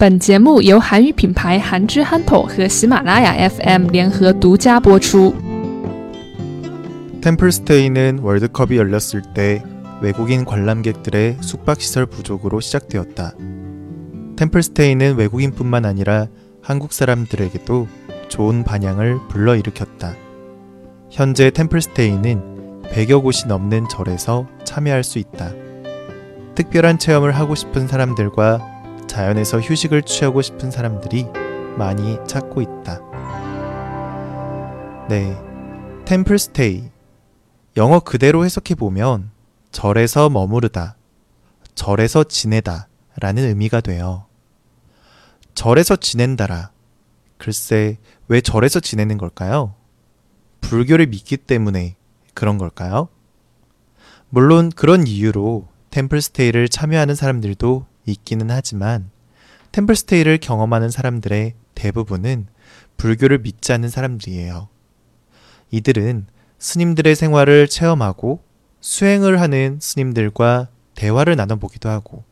本节目由韩语品牌韩之憨头和喜马拉雅 FM 联合独家播出。 템플스테이는 월드컵이 열렸을 때 외국인 관람객들의 숙박시설 부족으로 시작되었다. 템플스테이는 외국인뿐만 아니라 한국 사람들에게도 좋은 반향을 불러일으켰다. 현재 템플스테이는 100여 곳이 넘는 절에서 참여할 수 있다. 특별한 체험을 하고 싶은 사람들과 자연에서 휴식을 취하고 싶은 사람들이 많이 찾고 있다. 네. 템플스테이. 영어 그대로 해석해 보면 절에서 머무르다, 절에서 지내다 라는 의미가 돼요. 절에서 지낸다라. 글쎄, 왜 절에서 지내는 걸까요? 불교를 믿기 때문에 그런 걸까요? 물론 그런 이유로 템플스테이를 참여하는 사람들도 있기는 하지만 템플스테이를 경험하는 사람들의 대부분은 불교를 믿지 않는 사람들이에요. 이들은 스님들의 생활을 체험하고 수행을 하는 스님들과 대화를 나눠보기도 하고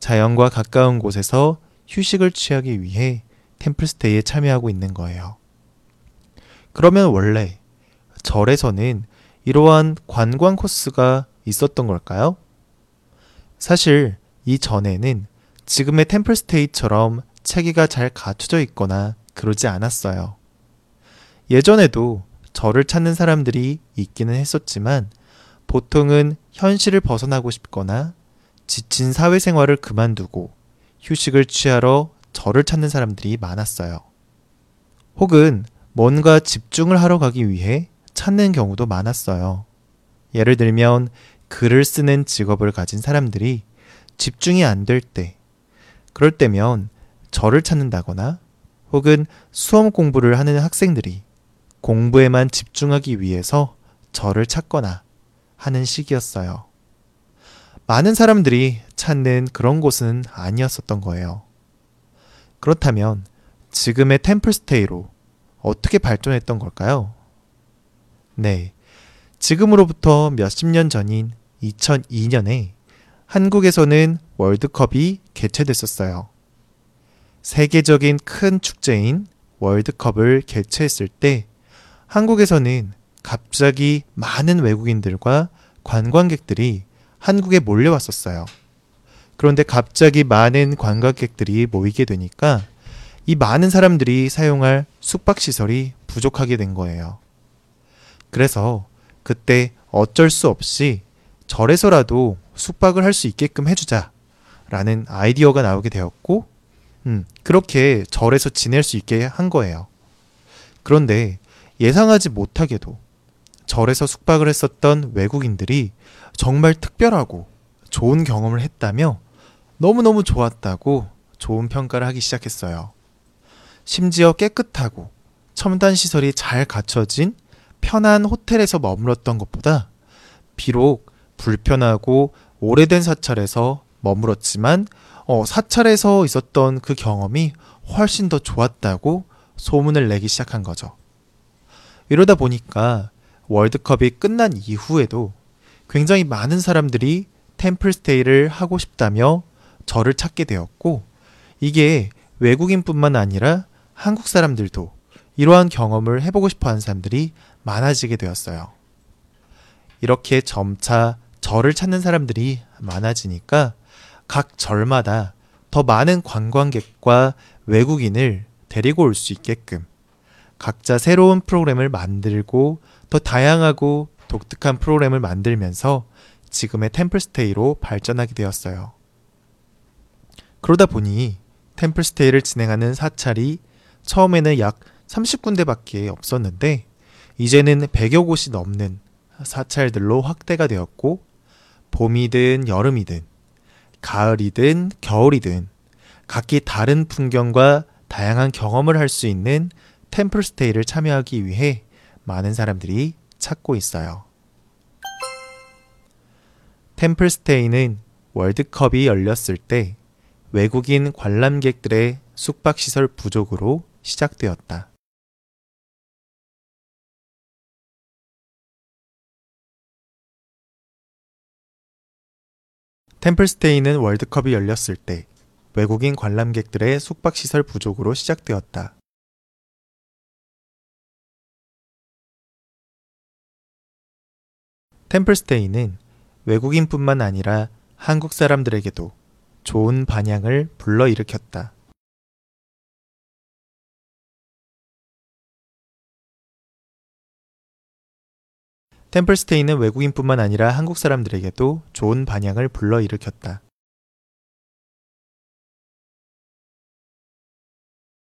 자연과 가까운 곳에서 휴식을 취하기 위해 템플스테이에 참여하고 있는 거예요. 그러면 원래 절에서는 이러한 관광 코스가 있었던 걸까요? 사실 이 전에는 지금의 템플스테이처럼 체계가 잘 갖춰져 있거나 그러지 않았어요. 예전에도 절을 찾는 사람들이 있기는 했었지만 보통은 현실을 벗어나고 싶거나 지친 사회생활을 그만두고 휴식을 취하러 절을 찾는 사람들이 많았어요. 혹은 뭔가 집중을 하러 가기 위해 찾는 경우도 많았어요. 예를 들면 글을 쓰는 직업을 가진 사람들이 집중이 안 될 때, 그럴 때면 절을 찾는다거나 혹은 수험 공부를 하는 학생들이 공부에만 집중하기 위해서 절을 찾거나 하는 시기였어요. 많은 사람들이 찾는 그런 곳은 아니었었던 거예요. 그렇다면 지금의 템플스테이로 어떻게 발전했던 걸까요? 네. 지금으로부터 몇십 년 전인 2002년에 한국에서는 월드컵이 개최됐었어요. 세계적인 큰 축제인 월드컵을 개최했을 때 한국에서는 갑자기 많은 외국인들과 관광객들이 한국에 몰려왔었어요. 그런데 갑자기 많은 관광객들이 모이게 되니까 이 많은 사람들이 사용할 숙박시설이 부족하게 된 거예요. 그래서 그때 어쩔 수 없이 절에서라도 숙박을 할 수 있게끔 해주자. 라는 아이디어가 나오게 되었고, 음, 그렇게 절에서 지낼 수 있게 한 거예요. 그런데 예상하지 못하게도 절에서 숙박을 했었던 외국인들이 정말 특별하고 좋은 경험을 했다며 너무너무 좋았다고 좋은 평가를 하기 시작했어요. 심지어 깨끗하고 첨단 시설이 잘 갖춰진 편한 호텔에서 머물렀던 것보다 비록 불편하고 오래된 사찰에서 머물었지만 어, 사찰에서 있었던 그 경험이 훨씬 더 좋았다고 소문을 내기 시작한 거죠. 이러다 보니까 월드컵이 끝난 이후에도 굉장히 많은 사람들이 템플스테이를 하고 싶다며 저를 찾게 되었고 이게 외국인뿐만 아니라 한국 사람들도 이러한 경험을 해보고 싶어 하는 사람들이 많아지게 되었어요. 이렇게 점차 절을 찾는 사람들이 많아지니까 각 절마다 더 많은 관광객과 외국인을 데리고 올 수 있게끔 각자 새로운 프로그램을 만들고 더 다양하고 독특한 프로그램을 만들면서 지금의 템플스테이로 발전하게 되었어요. 그러다 보니 템플스테이를 진행하는 사찰이 처음에는 약 30군데밖에 없었는데 이제는 100여 곳이 넘는 사찰들로 확대가 되었고 봄이든 여름이든 가을이든 겨울이든 각기 다른 풍경과 다양한 경험을 할 수 있는 템플스테이를 참여하기 위해 많은 사람들이 찾고 있어요. 템플스테이는 월드컵이 열렸을 때 외국인 관람객들의 숙박시설 부족으로 시작되었다. 템플스테이는 월드컵이 열렸을 때 외국인 관람객들의 숙박시설 부족으로 시작되었다. 템플스테이는 외국인뿐만 아니라 한국 사람들에게도 좋은 반향을 불러일으켰다. 템플스테이는 외국인뿐만 아니라 한국 사람들에게도 좋은 반향을 불러일으켰다.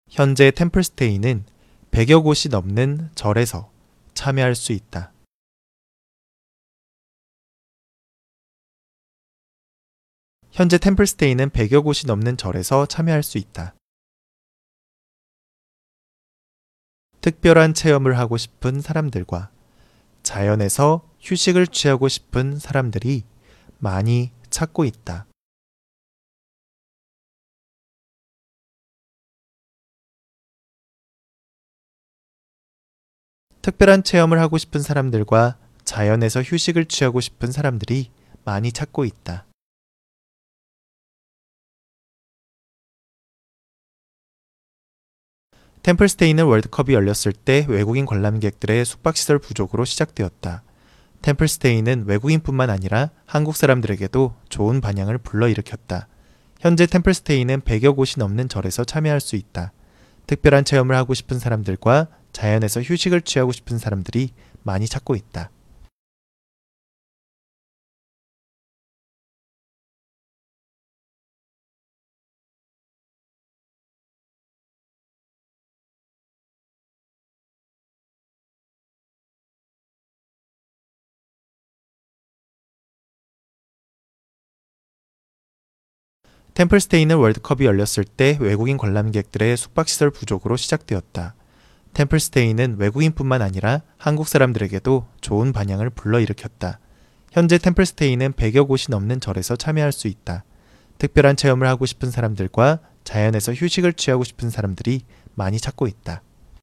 현재 템플스테이는 100여 곳이 넘는 절에서 참여할 수 있다. 현재 템플스테이는 100여 곳이 넘는 절에서 참여할 수 있다. 특별한 체험을 하고 싶은 사람들과 자연에서 휴식을 취하고 싶은 사람들이 많이 찾고 있다. 특별한 체험을 하고 싶은 사람들과 자연에서 휴식을 취하고 싶은 사람들이 많이 찾고 있다. 템플스테이는 월드컵이 열렸을 때 외국인 관람객들의 숙박시설 부족으로 시작되었다. 템플스테이는 외국인뿐만 아니라 한국 사람들에게도 좋은 반향을 불러일으켰다. 현재 템플스테이는 100여 곳이 넘는 절에서 참여할 수 있다. 특별한 체험을 하고 싶은 사람들과 자연에서 휴식을 취하고 싶은 사람들이 많이 찾고 있다. 템플스테이는 월드컵이 열렸을 때 외국인 관람객들의 숙박시설 부족으로 시작되었다. 템플스테이는 외국인뿐만 아니라 한국 사람들에게도 좋은 반향을 불러일으켰다. 현재 템플스테이는 100여 곳이 넘는 절에서 참여할 수 있다. 특별한 체험을 하고 싶은 사람들과 자연에서 휴식을 취하고 싶은 사람들이 많이 찾고 있다.